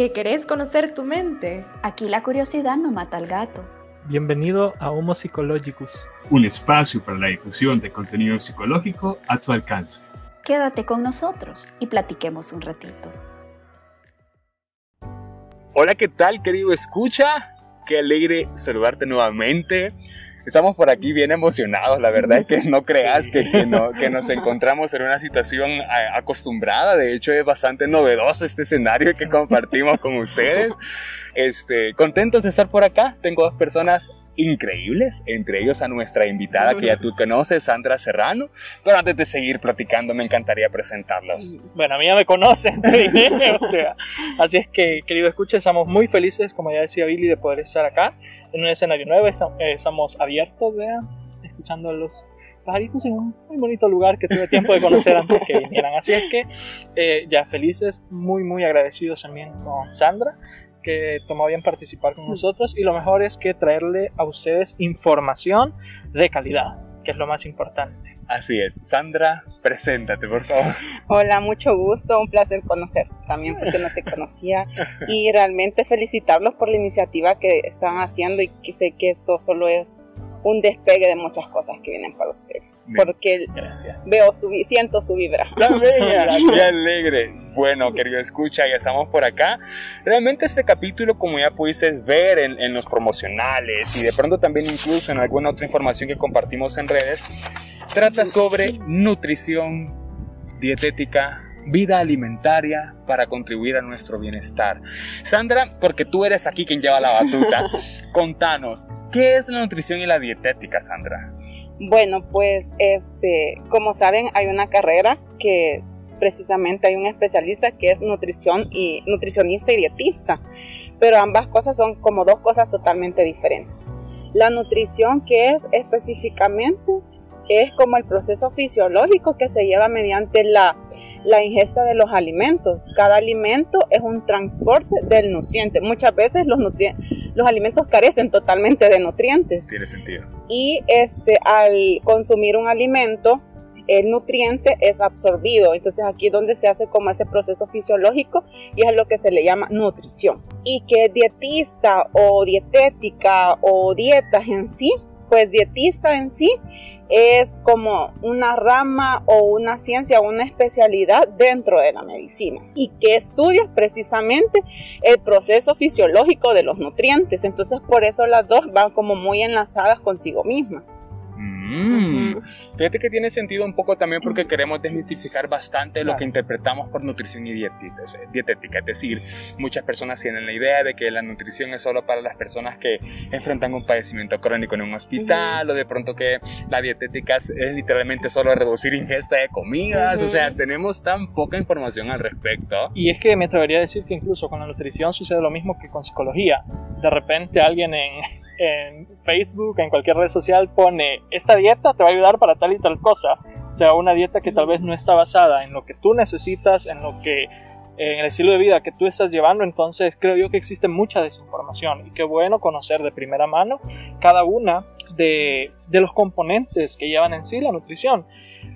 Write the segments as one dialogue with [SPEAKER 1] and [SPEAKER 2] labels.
[SPEAKER 1] ¿Que querés conocer tu mente?
[SPEAKER 2] Aquí la curiosidad no mata al gato.
[SPEAKER 3] Bienvenido a Homo Psychologicus,
[SPEAKER 4] un espacio para la difusión de contenido psicológico a tu alcance.
[SPEAKER 2] Quédate con nosotros y platiquemos un ratito.
[SPEAKER 5] Hola, ¿qué tal, querido escucha? Qué alegre saludarte nuevamente. Estamos por aquí bien emocionados, la verdad es que no creas que, no, que nos encontramos en una situación acostumbrada, de hecho es bastante novedoso este escenario que compartimos con ustedes. Este, contentos de estar por acá, tengo dos personas increíbles, entre ellos a nuestra invitada que ya tú conoces, Sandra Serrano, pero antes de seguir platicando me encantaría presentarlos.
[SPEAKER 3] Bueno, a mí ya me conocen, o sea, así es que querido escucha, estamos muy felices, como ya decía Billy, de poder estar acá en un escenario nuevo, estamos abiertos, vean, escuchando los pajaritos en un muy bonito lugar que tuve tiempo de conocer antes que vinieran. Así es que eh, ya felices, muy, muy agradecidos también con Sandra que tomó bien participar con nosotros y lo mejor es que traerle a ustedes información de calidad, que es lo más importante.
[SPEAKER 5] Así es. Sandra, preséntate, por favor.
[SPEAKER 6] Hola, mucho gusto, un placer conocerte también porque no te conocía y realmente felicitarlos por la iniciativa que están haciendo y que sé que esto solo es un despegue de muchas cosas que vienen para ustedes. Porque veo su, siento su vibra.
[SPEAKER 5] Qué alegre. Bueno, querido escucha, ya estamos por acá. Realmente este capítulo, como ya pudiste ver en, en los promocionales y de pronto también incluso en alguna otra información que compartimos en redes, trata sobre nutrición, dietética, vida alimentaria para contribuir a nuestro bienestar. Sandra, porque tú eres aquí quien lleva la batuta, contanos, ¿qué es la nutrición y la dietética, Sandra?
[SPEAKER 6] Bueno, pues este, como saben, hay una carrera que precisamente hay un especialista que es nutrición y nutricionista y dietista, pero ambas cosas son como dos cosas totalmente diferentes. La nutrición que es específicamente es como el proceso fisiológico que se lleva mediante la, ingesta de los alimentos. Cada alimento es un transporte del nutriente. Muchas veces los, los alimentos carecen totalmente de nutrientes.
[SPEAKER 5] Tiene sentido.
[SPEAKER 6] Y este, al consumir un alimento, el nutriente es absorbido. Entonces aquí es donde se hace como ese proceso fisiológico y es lo que se le llama nutrición. Y que dietista o dietética o dietas en sí, pues dietista en sí es como una rama o una ciencia o una especialidad dentro de la medicina y que estudia precisamente el proceso fisiológico de los nutrientes. Entonces por eso las dos van como muy enlazadas consigo mismas.
[SPEAKER 5] Mm. Fíjate que tiene sentido un poco también porque queremos desmitificar bastante lo que interpretamos por nutrición y dietética. Es decir, muchas personas tienen la idea de que la nutrición es solo para las personas que enfrentan un padecimiento crónico en un hospital o de pronto que la dietética es, literalmente solo reducir ingesta de comidas. O sea, tenemos tan poca información al respecto.
[SPEAKER 3] Y es que me atrevería a decir que incluso con la nutrición sucede lo mismo que con psicología. De repente alguien en en Facebook, en cualquier red social, pone esta dieta te va a ayudar para tal y tal cosa. O sea, una dieta que tal vez no está basada en lo que tú necesitas, en lo que en el estilo de vida que tú estás llevando, entonces creo yo que existe mucha desinformación y qué bueno conocer de primera mano cada una de, de los componentes que llevan en sí la nutrición.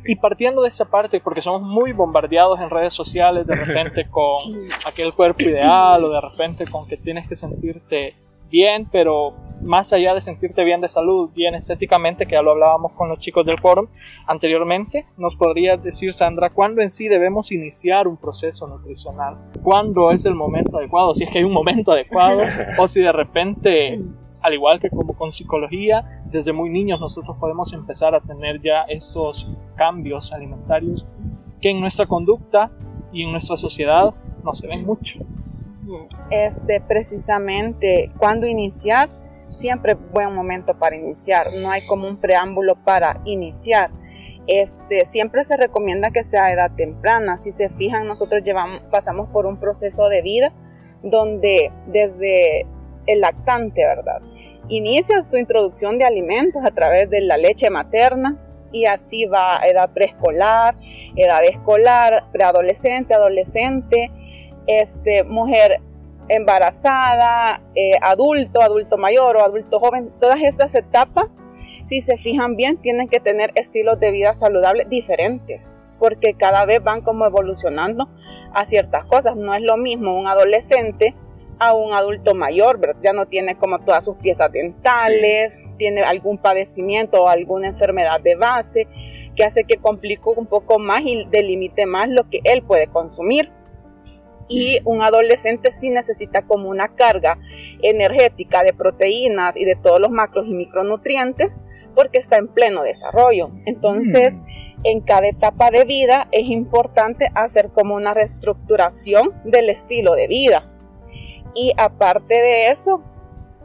[SPEAKER 3] Y partiendo de esa parte, porque somos muy bombardeados en redes sociales de repente con aquel cuerpo ideal o de repente con que tienes que sentirte bien, pero más allá de sentirte bien de salud, bien estéticamente, que ya lo hablábamos con los chicos del forum anteriormente, nos podría decir, Sandra, cuándo en sí debemos iniciar un proceso nutricional, cuándo es el momento adecuado, si es que hay un momento adecuado, o si de repente, al igual que como con psicología, desde muy niños nosotros podemos empezar a tener ya estos cambios alimentarios que en nuestra conducta y en nuestra sociedad no se ven mucho.
[SPEAKER 6] Este, precisamente, cuando iniciar, siempre buen momento para iniciar, no hay como un preámbulo para iniciar. Este, siempre se recomienda que sea a edad temprana. Si se fijan, nosotros llevamos, pasamos por un proceso de vida donde desde el lactante, ¿verdad? Inicia su introducción de alimentos a través de la leche materna y así va a edad preescolar, edad escolar, preadolescente, adolescente, este, mujer embarazada, eh, adulto, adulto mayor o adulto joven, todas esas etapas, si se fijan bien, tienen que tener estilos de vida saludables diferentes, porque cada vez van como evolucionando a ciertas cosas. No es lo mismo un adolescente a un adulto mayor, ya no tiene como todas sus piezas dentales, tiene algún padecimiento o alguna enfermedad de base que hace que complique un poco más y delimite más lo que él puede consumir. Y un adolescente sí necesita como una carga energética de proteínas y de todos los macros y micronutrientes porque está en pleno desarrollo. Entonces, mm. en cada etapa de vida es importante hacer como una reestructuración del estilo de vida. Y aparte de eso,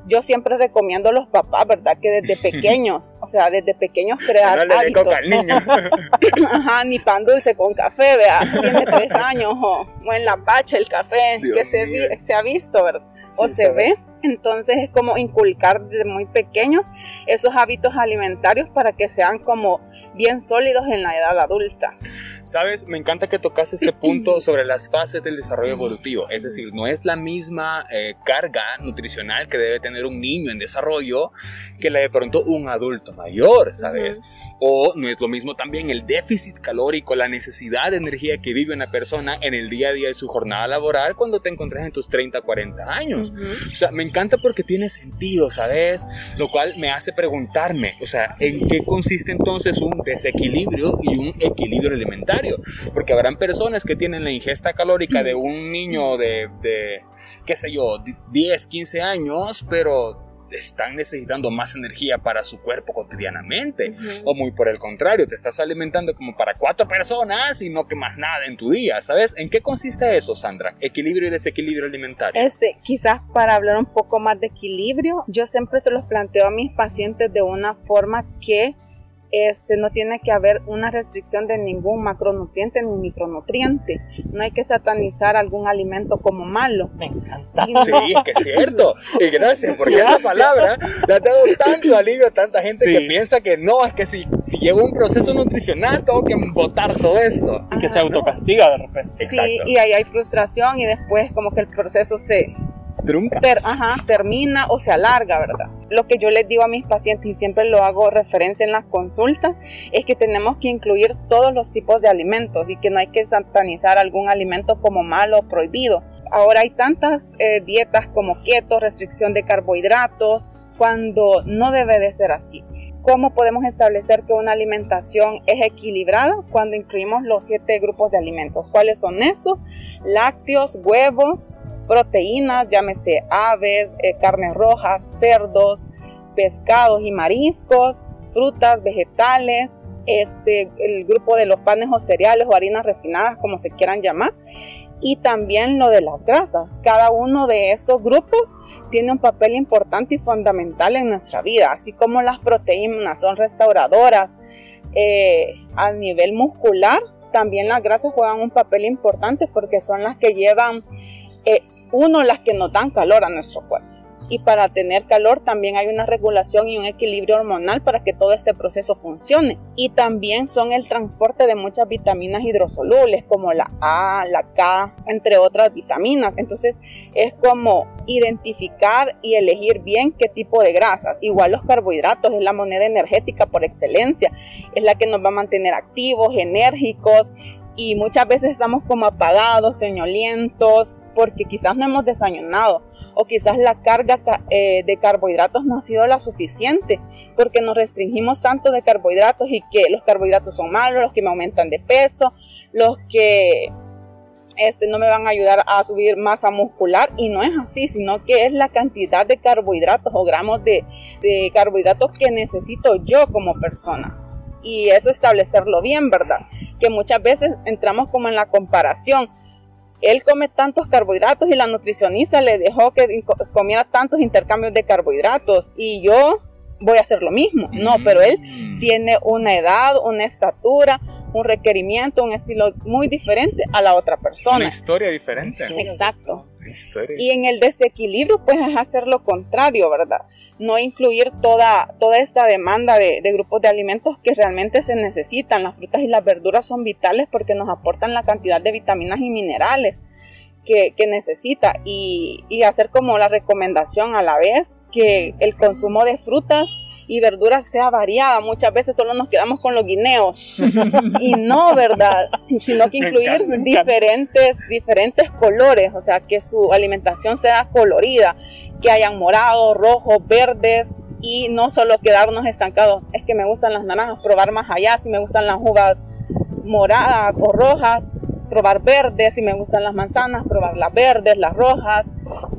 [SPEAKER 6] yo siempre recomiendo a los papás, ¿verdad? Que desde pequeños, o sea, desde pequeños crear
[SPEAKER 5] no hábitos. Coca al niño.
[SPEAKER 6] Ajá, ni pan dulce con café, vea, tiene tres años, o, en la pacha el café, que se, se, ha visto, ¿verdad? o se ve. Entonces es como inculcar desde muy pequeños esos hábitos alimentarios para que sean como bien sólidos en la edad adulta.
[SPEAKER 5] Sabes, me encanta que tocas este punto sobre las fases del desarrollo evolutivo. Es decir, no es la misma eh, carga nutricional que debe tener un niño en desarrollo que la de pronto un adulto mayor, ¿sabes? O no es lo mismo también el déficit calórico, la necesidad de energía que vive una persona en el día a día de su jornada laboral cuando te encuentras en tus 30, 40 años. O sea, me encanta porque tiene sentido, ¿sabes? Lo cual me hace preguntarme, o sea, ¿en qué consiste entonces un desequilibrio y un equilibrio alimentario. Porque habrán personas que tienen la ingesta calórica de un niño de, de qué sé yo, 10, 15 años, pero están necesitando más energía para su cuerpo cotidianamente. O muy por el contrario, te estás alimentando como para cuatro personas y no quemas nada en tu día, ¿sabes? ¿En qué consiste eso, Sandra? Equilibrio y desequilibrio alimentario.
[SPEAKER 6] Este, quizás para hablar un poco más de equilibrio, yo siempre se los planteo a mis pacientes de una forma que este, no tiene que haber una restricción de ningún macronutriente ni micronutriente. No hay que satanizar algún alimento como malo.
[SPEAKER 3] Me encanta.
[SPEAKER 5] Sí, es que es cierto. Y gracias, porque esa palabra le ha dado tanto alivio a tanta gente que piensa que no, es que si, si llevo un proceso nutricional tengo que botar todo esto.
[SPEAKER 3] Y que se autocastiga de repente.
[SPEAKER 6] Sí, y ahí hay frustración y después como que el proceso se, ajá, termina o se alarga, ¿verdad? Lo que yo les digo a mis pacientes y siempre lo hago referencia en las consultas es que tenemos que incluir todos los tipos de alimentos y que no hay que satanizar algún alimento como malo o prohibido. Ahora hay tantas eh, dietas como keto, restricción de carbohidratos, cuando no debe de ser así. ¿Cómo podemos establecer que una alimentación es equilibrada cuando incluimos los siete grupos de alimentos? ¿Cuáles son esos? Lácteos, huevos, proteínas, llámese aves, eh, carnes rojas, cerdos, pescados y mariscos, frutas, vegetales, este, el grupo de los panes o cereales o harinas refinadas, como se quieran llamar, y también lo de las grasas. Cada uno de estos grupos tiene un papel importante y fundamental en nuestra vida, así como las proteínas son restauradoras eh, a nivel muscular, también las grasas juegan un papel importante porque son las que llevan eh, uno, las que nos dan calor a nuestro cuerpo. Y para tener calor también hay una regulación y un equilibrio hormonal para que todo este proceso funcione. Y también son el transporte de muchas vitaminas hidrosolubles como la A, la K, entre otras vitaminas. Entonces es como identificar y elegir bien qué tipo de grasas. Igual los carbohidratos es la moneda energética por excelencia. Es la que nos va a mantener activos, enérgicos, y muchas veces estamos como apagados, soñolientos, porque quizás no hemos desayunado o quizás la carga eh, de carbohidratos no ha sido la suficiente porque nos restringimos tanto de carbohidratos y que los carbohidratos son malos, los que me aumentan de peso, los que este, no me van a ayudar a subir masa muscular y no es así, sino que es la cantidad de carbohidratos o gramos de, de carbohidratos que necesito yo como persona y eso establecerlo bien, ¿verdad? Que muchas veces entramos como en la comparación. Él come tantos carbohidratos y la nutricionista le dejó que comiera tantos intercambios de carbohidratos y yo voy a hacer lo mismo. No, pero él mm. tiene una edad, una estatura, un requerimiento, un estilo muy diferente a la otra persona.
[SPEAKER 5] Una historia diferente.
[SPEAKER 6] Exacto. Y en el desequilibrio, pues es hacer lo contrario, ¿verdad? No incluir toda, toda esta demanda de, grupos de alimentos que realmente se necesitan. Las frutas y las verduras son vitales porque nos aportan la cantidad de vitaminas y minerales. Que, que, necesita y, y, hacer como la recomendación a la vez que el consumo de frutas y verduras sea variada. Muchas veces solo nos quedamos con los guineos. Y no, ¿verdad? Sino que incluir diferentes, diferentes colores, o sea, que su alimentación sea colorida, que hayan morados, rojos, verdes. Y no solo quedarnos estancados. Es que me gustan las naranjas, probar más allá, si me gustan las uvas moradas o rojas, probar verdes, si me gustan las manzanas, probar las verdes, las rojas,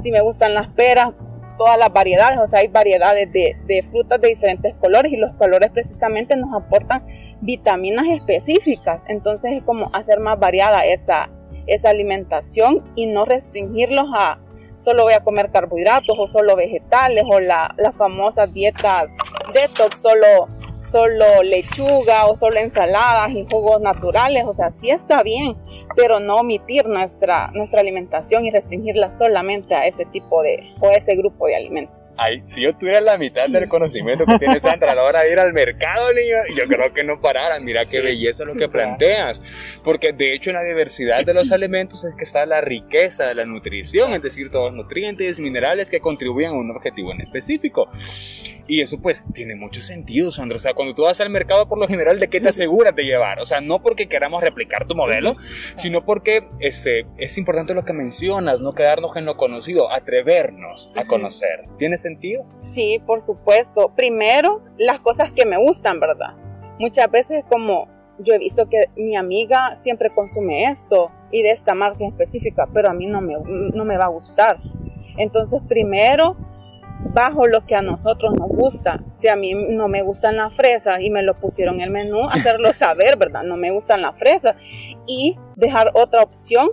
[SPEAKER 6] si me gustan las peras, todas las variedades, o sea, hay variedades de, frutas de diferentes colores y los colores precisamente nos aportan vitaminas específicas, entonces es como hacer más variada esa, esa alimentación y no restringirlos a solo voy a comer carbohidratos o solo vegetales o la, las famosas dietas detox, solo solo lechuga o solo ensaladas y jugos naturales, o sea, sí está bien, pero no omitir nuestra, nuestra alimentación y restringirla solamente a ese tipo de o a ese grupo de alimentos.
[SPEAKER 5] Ay, si yo tuviera la mitad del conocimiento que tiene Sandra a la hora de ir al mercado, niño, yo creo que no pararan. Mira qué belleza lo que planteas, porque de hecho en la diversidad de los alimentos es que está la riqueza de la nutrición, es decir, todos los nutrientes, minerales que contribuyen a un objetivo en específico. Y eso pues tiene mucho sentido, Sandra. O sea, cuando tú vas al mercado, por lo general, ¿de qué te aseguras de llevar? O sea, no porque queramos replicar tu modelo, sino porque este, es importante lo que mencionas, no quedarnos en lo conocido, atrevernos a conocer. ¿Tiene sentido?
[SPEAKER 6] Sí, por supuesto. Primero, las cosas que me gustan, ¿verdad? Muchas veces como yo he visto que mi amiga siempre consume esto y de esta marca específica, pero a mí no me, no me va a gustar. Entonces, primero, bajo lo que a nosotros nos gusta. Si a mí no me gustan las fresas y me lo pusieron en el menú, hacerlo saber, ¿verdad? No me gustan las fresas. Y dejar otra opción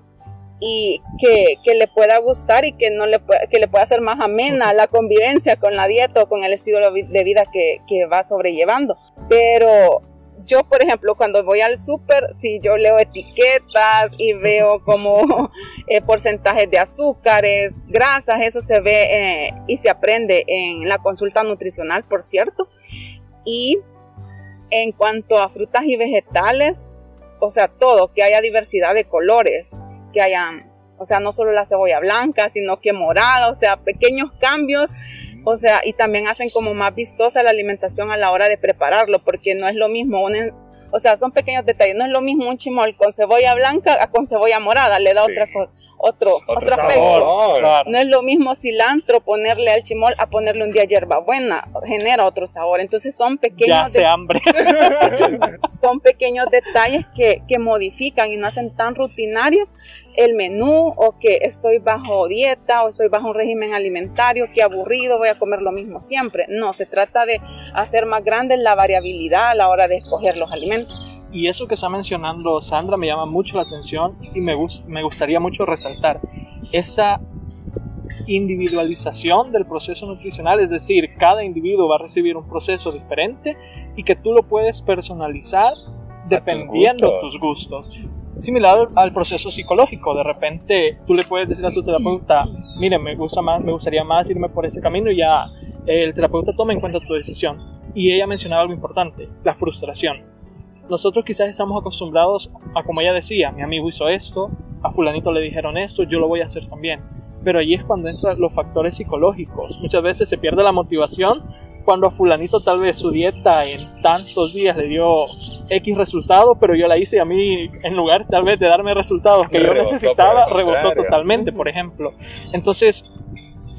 [SPEAKER 6] y que, que, le pueda gustar y que, no le, que le pueda hacer más amena la convivencia con la dieta o con el estilo de vida que, que va sobrellevando. Pero yo, por ejemplo, cuando voy al súper, si yo leo etiquetas y veo como eh, porcentajes de azúcares, grasas, eso se ve eh, y se aprende en la consulta nutricional, por cierto. Y en cuanto a frutas y vegetales, o sea, todo, que haya diversidad de colores, que haya, o sea, no solo la cebolla blanca, sino que morada, o sea, pequeños cambios o sea, y también hacen como más vistosa la alimentación a la hora de prepararlo, porque no es lo mismo o sea, son pequeños detalles. No es lo mismo un chimol con cebolla blanca a con cebolla morada. Le da otra, otro, otro, aspecto. No es lo mismo cilantro ponerle al chimol a ponerle un día hierbabuena. Genera otro sabor. Entonces son pequeños.
[SPEAKER 3] Ya hambre.
[SPEAKER 6] son pequeños detalles que, que modifican y no hacen tan rutinario el menú o que estoy bajo dieta o estoy bajo un régimen alimentario, que aburrido, voy a comer lo mismo siempre. No, se trata de hacer más grande la variabilidad a la hora de escoger los alimentos.
[SPEAKER 3] Y eso que está mencionando Sandra me llama mucho la atención y me, me gustaría mucho resaltar esa individualización del proceso nutricional, es decir, cada individuo va a recibir un proceso diferente y que tú lo puedes personalizar dependiendo tus gustos similar al proceso psicológico. De repente tú le puedes decir a tu terapeuta, mire, me, gusta más, me gustaría más irme por ese camino y ya el terapeuta toma en cuenta tu decisión. Y ella mencionaba algo importante, la frustración. Nosotros quizás estamos acostumbrados a, como ella decía, mi amigo hizo esto, a fulanito le dijeron esto, yo lo voy a hacer también. Pero ahí es cuando entran los factores psicológicos. Muchas veces se pierde la motivación cuando a fulanito tal vez su dieta en tantos días le dio X resultado, pero yo la hice y a mí en lugar tal vez de darme resultados que yo necesitaba, rebotó totalmente, por ejemplo. Entonces,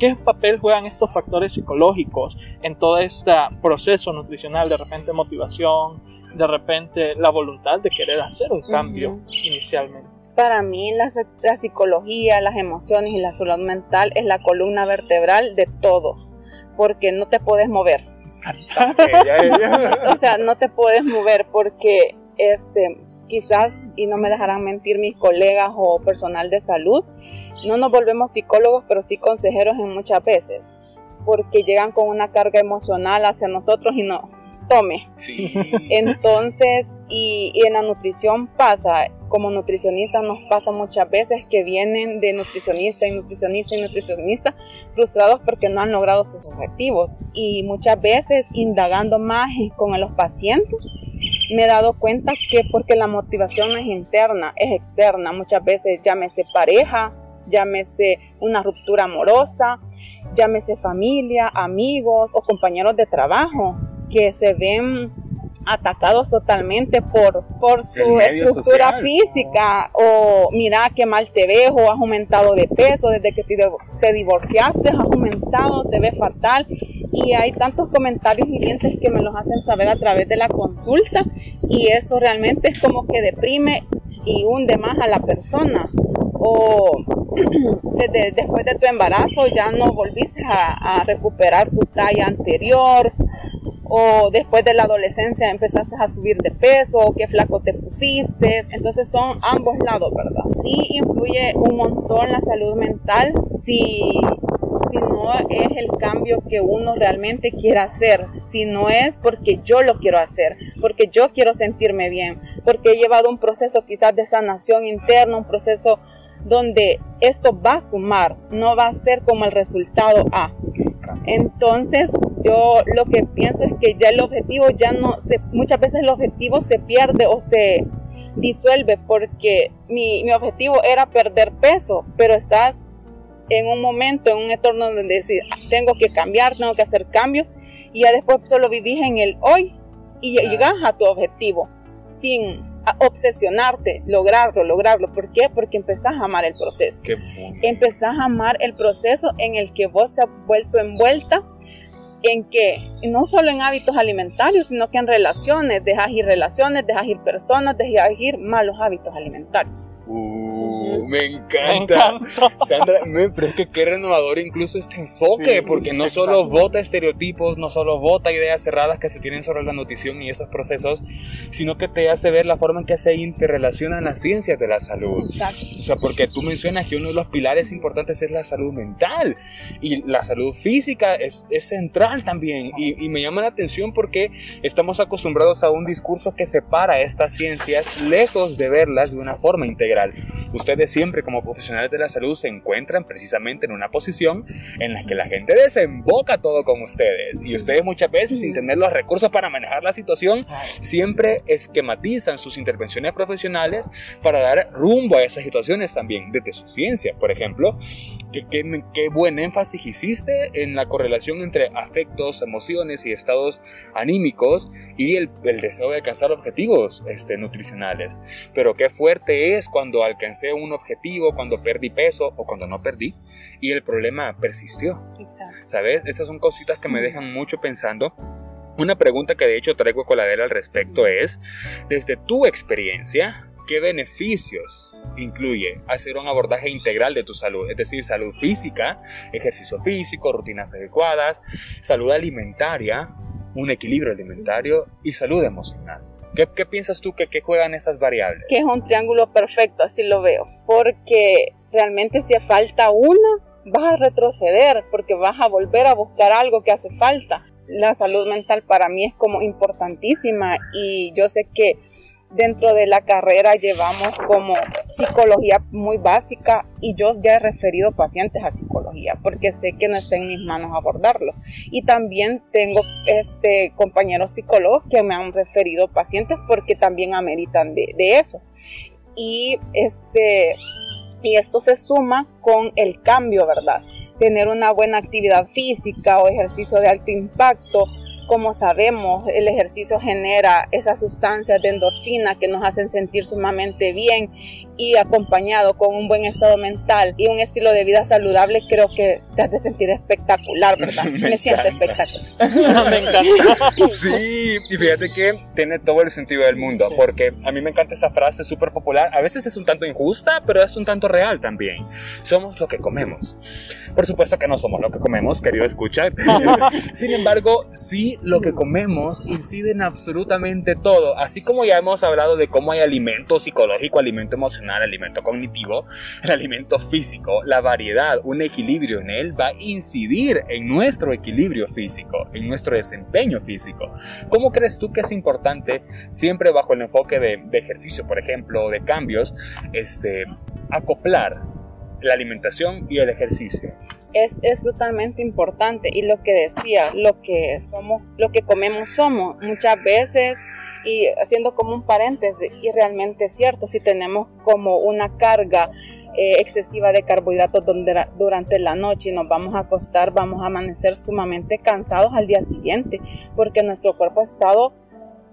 [SPEAKER 3] ¿qué papel juegan estos factores psicológicos en todo este proceso nutricional? De repente motivación, de repente la voluntad de querer hacer un cambio inicialmente.
[SPEAKER 6] Para mí la, la, psicología, las emociones y la salud mental es la columna vertebral de todo porque no te puedes mover. o sea, no te puedes mover porque este, quizás, y no me dejarán mentir mis colegas o personal de salud, no nos volvemos psicólogos, pero sí consejeros en muchas veces, porque llegan con una carga emocional hacia nosotros y no, tome. Entonces, y, en la nutrición pasa, como nutricionistas nos pasa muchas veces que vienen de nutricionista y nutricionista y nutricionista frustrados porque no han logrado sus objetivos. Y muchas veces indagando más con los pacientes, me he dado cuenta que porque la motivación no es interna, es externa. Muchas veces llámese pareja, llámese una ruptura amorosa, llámese familia, amigos o compañeros de trabajo que se ven atacados totalmente por, por su estructura física. O mira qué mal te ves o has aumentado de peso desde que te, te divorciaste, has aumentado, te ves fatal. Y hay tantos comentarios y dientes que me los hacen saber a través de la consulta y eso realmente es como que deprime y hunde más a la persona. O desde, después de tu embarazo ya no volviste a, a recuperar tu talla anterior o después de la adolescencia empezaste a subir de peso, o qué flaco te pusiste. Entonces son ambos lados, ¿verdad? Sí influye un montón la salud mental si, no es el cambio que uno realmente quiere hacer, si no es porque yo lo quiero hacer, porque yo quiero sentirme bien, porque he llevado un proceso quizás de sanación interna, un proceso donde esto va a sumar, no va a ser como el resultado A. Entonces, yo lo que pienso es que ya el objetivo ya no se, muchas veces el objetivo se pierde o se disuelve porque mi, mi objetivo era perder peso, pero estás en un momento, en un entorno donde decir, ah, tengo que cambiar, tengo que hacer cambios, y ya después solo vivís en el hoy y llegas a tu objetivo sin obsesionarte, lograrlo, lograrlo. ¿Por qué? Porque empezás a amar el proceso. Empezás a amar el proceso en el que vos se has vuelto envuelta en que no solo en hábitos alimentarios, sino que en relaciones, dejas ir relaciones, dejas ir personas, dejas ir malos hábitos alimentarios.
[SPEAKER 5] Uh, me encanta. Sandra, pero es que qué renovador incluso este enfoque, porque no solo vota estereotipos, no solo vota ideas cerradas que se tienen sobre la nutrición y esos procesos, sino que te hace ver la forma en que se interrelacionan las ciencias de la salud. Exacto. O sea, porque tú mencionas que uno de los pilares importantes es la salud mental y la salud física es, es central también. Y, y me llama la atención porque estamos acostumbrados a un discurso que separa estas ciencias lejos de verlas de una forma integral. Ustedes siempre como profesionales de la salud se encuentran precisamente en una posición en la que la gente desemboca todo con ustedes y ustedes muchas veces sin tener los recursos para manejar la situación siempre esquematizan sus intervenciones profesionales para dar rumbo a esas situaciones también desde su ciencia. Por ejemplo, qué, buen énfasis hiciste en la correlación entre afectos, emociones y estados anímicos y el, deseo de alcanzar objetivos este, nutricionales. Pero qué fuerte es cuando alcancé un objetivo, cuando perdí peso o cuando no perdí y el problema persistió. ¿Sabes? Esas son cositas que me dejan mucho pensando. Una pregunta que de hecho traigo coladera al respecto es, desde tu experiencia, ¿qué beneficios incluye hacer un abordaje integral de tu salud? Es decir, salud física, ejercicio físico, rutinas adecuadas, salud alimentaria, un equilibrio alimentario y salud emocional. ¿Qué, piensas tú que, que, juegan esas variables?
[SPEAKER 6] Que es un triángulo perfecto, así lo veo. Porque realmente si falta una, vas a retroceder porque vas a volver a buscar algo que hace falta. La salud mental para mí es como importantísima y yo sé que dentro de la carrera llevamos como psicología muy básica y yo ya he referido pacientes a psicología porque sé que no está en mis manos abordarlo. Y también tengo este, compañeros psicólogos que me han referido pacientes porque también ameritan de, eso. Y este y esto se suma con el cambio, ¿verdad? Tener una buena actividad física o ejercicio de alto impacto como sabemos, el ejercicio genera esas sustancias de endorfina que nos hacen sentir sumamente bien y acompañado con un buen estado mental y un estilo de vida saludable, creo que te has de sentir espectacular, ¿verdad? Me, siento espectacular.
[SPEAKER 5] me encanta. Sí, y fíjate que tiene todo el sentido del mundo, porque a mí me encanta esa frase súper popular. A veces es un tanto injusta, pero es un tanto real también. Somos lo que comemos. Por supuesto que no somos lo que comemos, querido escuchar. Sin embargo, sí lo que comemos incide en absolutamente todo. Así como ya hemos hablado de cómo hay alimento psicológico, alimento emocional, alimento cognitivo, el alimento físico, la variedad, un equilibrio en él va a incidir en nuestro equilibrio físico, en nuestro desempeño físico. ¿Cómo crees tú que es importante, siempre bajo el enfoque de, de ejercicio, por ejemplo, de cambios, este, acoplar la alimentación y el ejercicio.
[SPEAKER 6] Es, es, totalmente importante y lo que decía, lo que somos, lo que comemos somos. Muchas veces, y haciendo como un paréntesis, y realmente es cierto, si tenemos como una carga eh, excesiva de carbohidratos durante la noche y nos vamos a acostar, vamos a amanecer sumamente cansados al día siguiente, porque nuestro cuerpo ha estado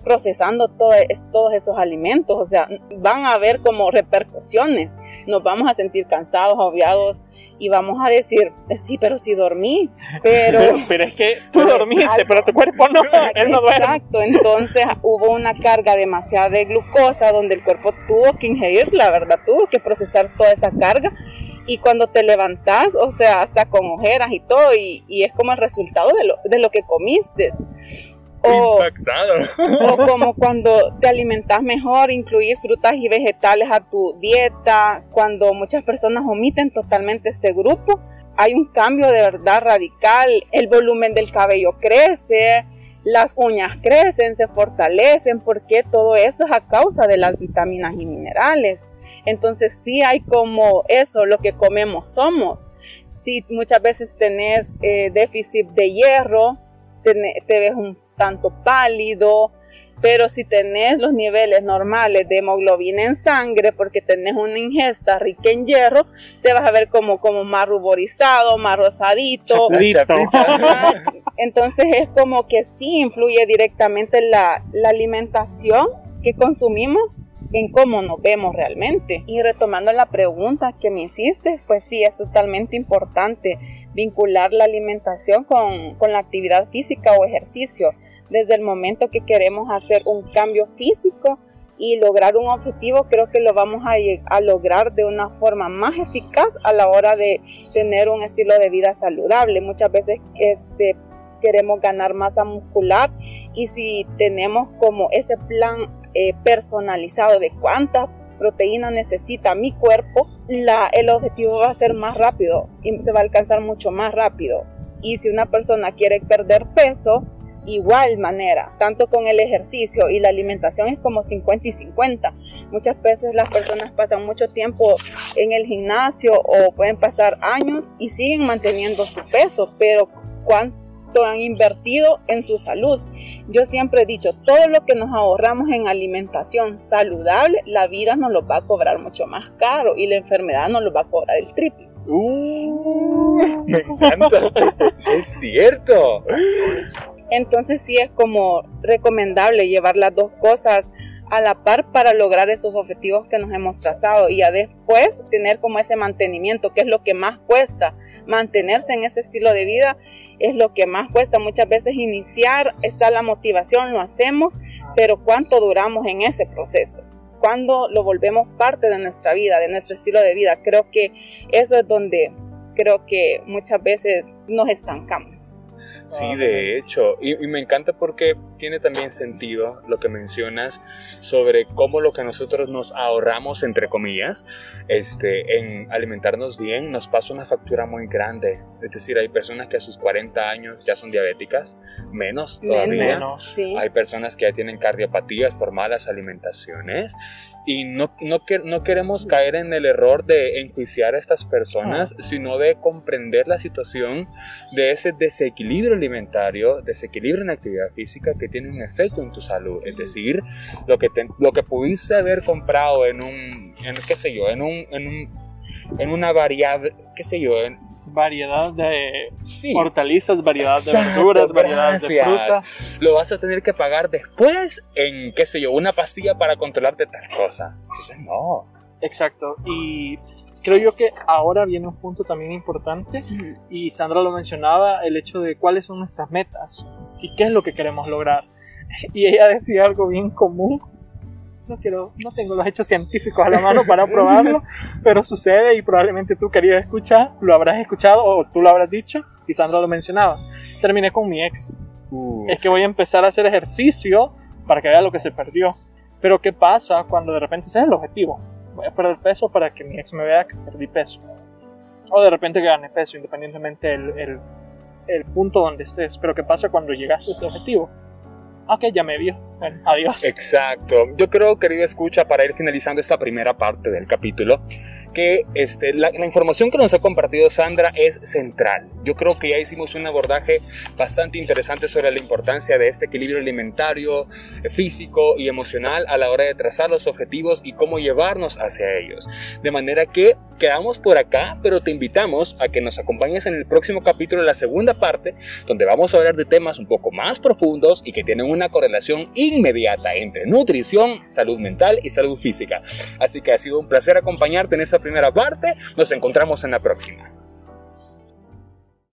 [SPEAKER 6] procesando todos esos alimentos, o sea, van a haber como repercusiones, nos vamos a sentir cansados, obviados, y vamos a decir, sí, pero sí dormí, pero...
[SPEAKER 3] pero es que tú dormiste, pero tu cuerpo no, él no duerme.
[SPEAKER 6] Exacto, entonces hubo una carga demasiada de glucosa donde el cuerpo tuvo que ingerir, la verdad, tuvo que procesar toda esa carga y cuando te levantas, o sea, hasta con ojeras y todo, y, y es como el resultado de lo, de lo que comiste.
[SPEAKER 5] O,
[SPEAKER 6] o, como cuando te alimentas mejor, incluir frutas y vegetales a tu dieta, cuando muchas personas omiten totalmente este grupo, hay un cambio de verdad radical, el volumen del cabello crece, las uñas crecen, se fortalecen, porque todo eso es a causa de las vitaminas y minerales. Entonces sí hay como eso, lo que comemos somos. Si muchas veces tenés eh, déficit de hierro, te ves un tanto pálido, pero si tenés los niveles normales de hemoglobina en sangre, porque tenés una ingesta rica en hierro, te vas a ver como, como más ruborizado, más rosadito. Entonces es como que sí influye directamente la, la alimentación que consumimos en cómo nos vemos realmente. Y retomando la pregunta que me hiciste, pues sí, es totalmente importante vincular la alimentación con, con la actividad física o ejercicio desde el momento que queremos hacer un cambio físico y lograr un objetivo, creo que lo vamos a, lograr de una forma más eficaz a la hora de tener un estilo de vida saludable. Muchas veces este, queremos ganar masa muscular y si tenemos como ese plan eh, personalizado de cuánta proteína necesita mi cuerpo, el objetivo va a ser más rápido y se va a alcanzar mucho más rápido. Y si una persona quiere perder peso, igual manera, tanto con el ejercicio y la alimentación es como 50 y 50. Muchas veces las personas pasan mucho tiempo en el gimnasio o pueden pasar años y siguen manteniendo su peso, pero ¿cuánto han invertido en su salud? Yo siempre he dicho, todo lo que nos ahorramos en alimentación saludable, la vida nos lo va a cobrar mucho más caro y la enfermedad nos lo va a cobrar el triple.
[SPEAKER 5] Uh, me encanta, es cierto.
[SPEAKER 6] Entonces sí es como recomendable llevar las dos cosas a la par para lograr esos objetivos que nos hemos trazado y ya después tener como ese mantenimiento, que es lo que más cuesta. Mantenerse en ese estilo de vida es lo que más cuesta. Muchas veces iniciar, está la motivación, lo hacemos, pero ¿cuánto duramos en ese proceso? ¿Cuándo lo volvemos parte de nuestra vida, de nuestro estilo de vida? Creo que eso es donde creo que muchas veces nos estancamos.
[SPEAKER 5] Sí, de hecho, y, me encanta porque tiene también sentido lo que mencionas sobre cómo lo que nosotros nos ahorramos, entre comillas, este, en alimentarnos bien, nos pasa una factura muy grande. Es decir, hay personas que a sus 40 años ya son diabéticas, menos todavía. Hay personas que ya tienen cardiopatías por malas alimentaciones. Y no, no, no queremos caer en el error de enjuiciar a estas personas, sino de comprender la situación de ese desequilibrio alimentario, desequilibrio en actividad física que tiene un efecto en tu salud. Es decir, lo que, lo que pudiste haber comprado en un, en, qué sé yo, en un, en un en una variable, qué sé yo, en,
[SPEAKER 3] variedad de hortalizas, variedad de verduras, variedad de frutas.
[SPEAKER 5] Lo vas a tener que pagar después en, qué sé yo, una pastilla para controlarte tal cosa. Entonces, no.
[SPEAKER 3] Exacto. Y creo yo que ahora viene un punto también importante y Sandra lo mencionaba, el hecho de cuáles son nuestras metas y qué es lo que queremos lograr. Y ella decía algo bien común no quiero, no tengo los hechos científicos a la mano para probarlo, pero sucede y probablemente tú querías escuchar, lo habrás escuchado o tú lo habrás dicho y Sandra lo mencionaba. Terminé con mi ex. Uh, es que voy a empezar a hacer ejercicio para que vea lo que se perdió. Pero ¿qué pasa cuando de repente ese es el objetivo? Voy a perder peso para que mi ex me vea que perdí peso. O de repente gane peso, independientemente el, el punto donde estés. Pero ¿qué pasa cuando llegas a ese objetivo? ok, ya me vio. Bueno, adiós.
[SPEAKER 5] Exacto. Yo creo, querido escucha, para ir finalizando esta primera parte del capítulo, que este, la, información que nos ha compartido Sandra es central. yo creo que ya hicimos un abordaje bastante interesante sobre la importancia de este equilibrio alimentario, físico y emocional a la hora de trazar los objetivos y cómo llevarnos hacia ellos. De manera que quedamos por acá, pero te invitamos a que nos acompañes en el próximo capítulo, la segunda parte, donde vamos a hablar de temas un poco más profundos y que tienen una correlación inmediata entre nutrición, salud mental y salud física. Así que ha sido un placer acompañarte en esta primera parte. Nos encontramos en la próxima.